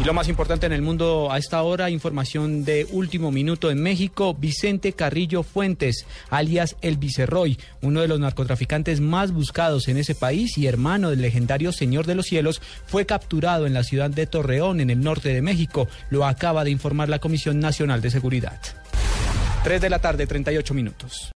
Y lo más importante en el mundo a esta hora, información de último minuto en México, Vicente Carrillo Fuentes, alias El Viceroy, uno de los narcotraficantes más buscados en ese país y hermano del legendario Señor de los Cielos, fue capturado en la ciudad de Torreón, en el norte de México. Lo acaba de informar la Comisión Nacional de Seguridad. 3 de la tarde, 38 minutos.